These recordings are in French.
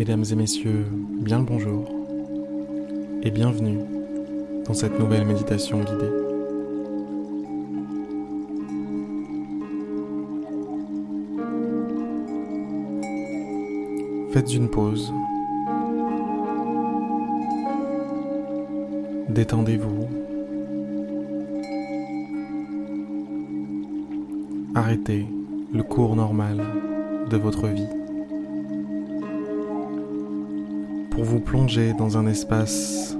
Mesdames et messieurs, bien le bonjour et bienvenue dans cette nouvelle méditation guidée. Faites une pause. Détendez-vous. Arrêtez le cours normal de votre vie. Pour vous plonger dans un espace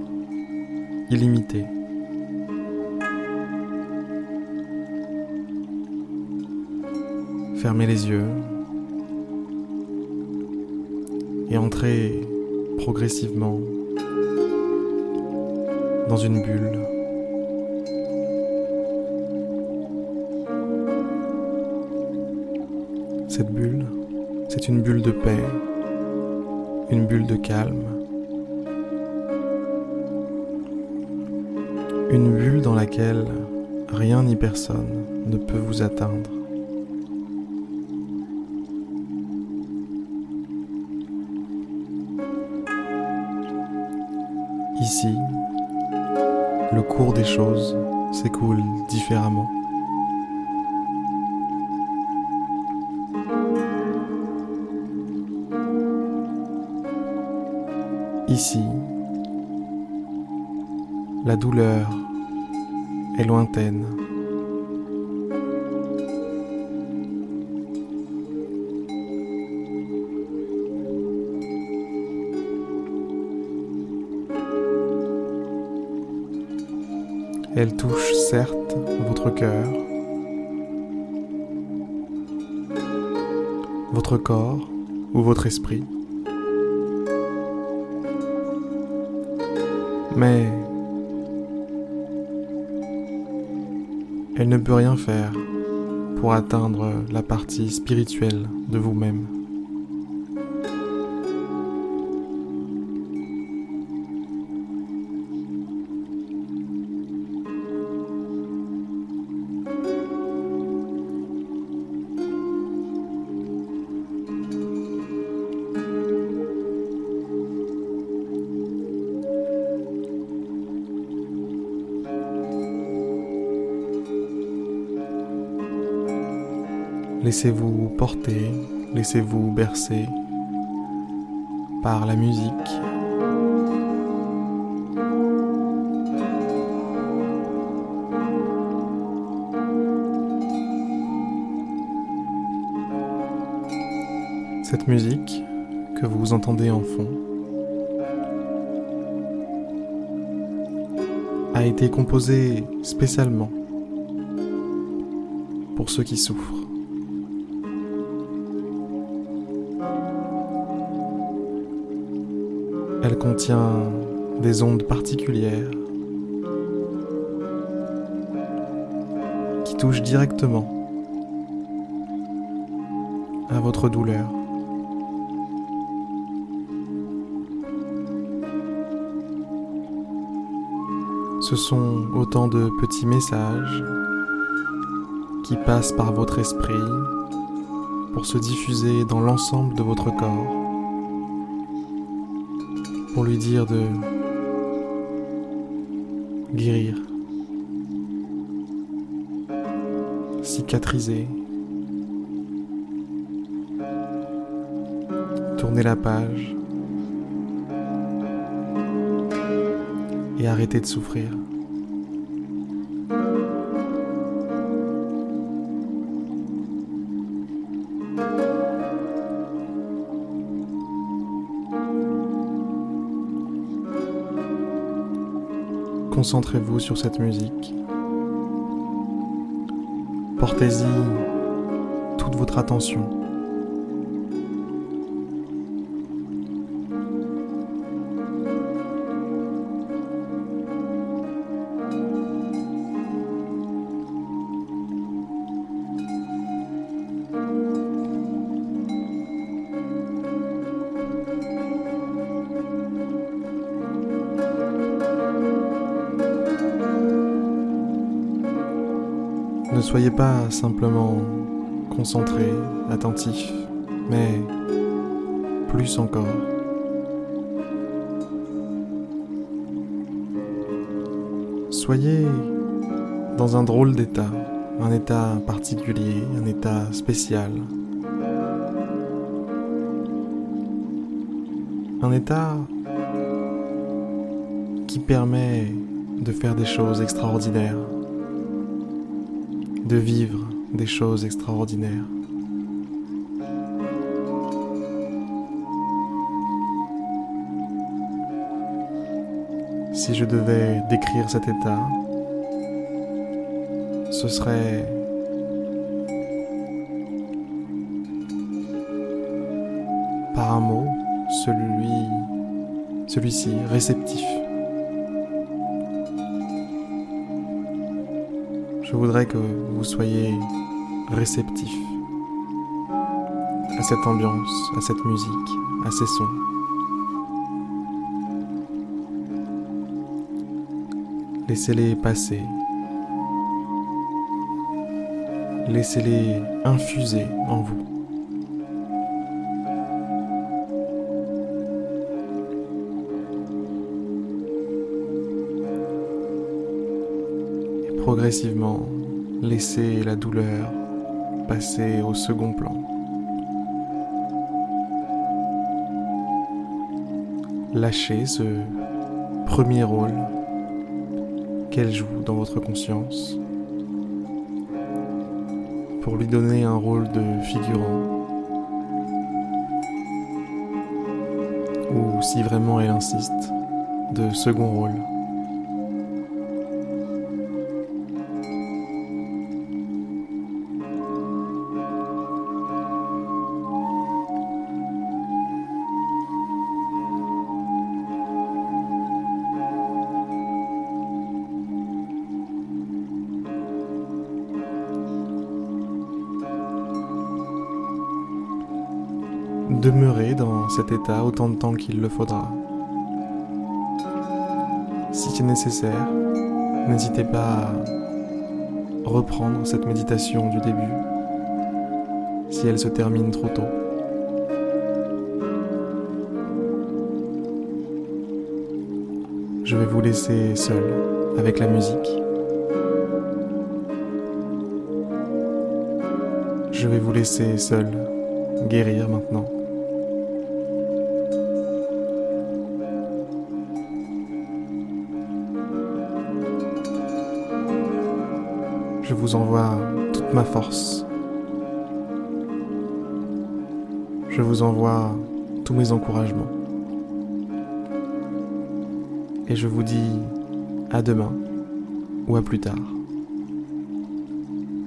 illimité. Fermez les yeux et entrez progressivement dans une bulle. Cette bulle, c'est une bulle de paix, une bulle de calme, une bulle dans laquelle rien ni personne ne peut vous atteindre. Ici, le cours des choses s'écoule différemment. Ici, la douleur lointaine. Elle touche certes votre cœur, votre corps ou votre esprit. Mais elle ne peut rien faire pour atteindre la partie spirituelle de vous-même. Laissez-vous porter, laissez-vous bercer par la musique. Cette musique que vous entendez en fond a été composée spécialement pour ceux qui souffrent. Elle contient des ondes particulières qui touchent directement à votre douleur. Ce sont autant de petits messages qui passent par votre esprit pour se diffuser dans l'ensemble de votre corps pour lui dire de guérir, cicatriser, tourner la page. Et arrêter de souffrir. Concentrez-vous sur cette musique. Portez-y toute votre attention. soyez pas simplement concentré, attentif, mais plus encore. Soyez dans un drôle d'état, un état particulier, un état spécial. Un état qui permet de faire des choses extraordinaires de vivre des choses extraordinaires. Si je devais décrire cet état, ce serait par un mot, celui, celui-ci, réceptif. Je voudrais que vous soyez réceptif à cette ambiance, à cette musique, à ces sons. Laissez-les passer. Laissez-les infuser en vous. Progressivement, laissez la douleur passer au second plan. Lâchez ce premier rôle qu'elle joue dans votre conscience pour lui donner un rôle de figurant ou si vraiment elle insiste, de second rôle. Demeurez dans cet état autant de temps qu'il le faudra. Si c'est nécessaire, n'hésitez pas à reprendre cette méditation du début si elle se termine trop tôt. Je vais vous laisser seul avec la musique. Je vais vous laisser seul guérir maintenant. Je vous envoie toute ma force. Je vous envoie tous mes encouragements. Et je vous dis à demain ou à plus tard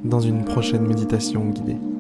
dans une prochaine méditation guidée.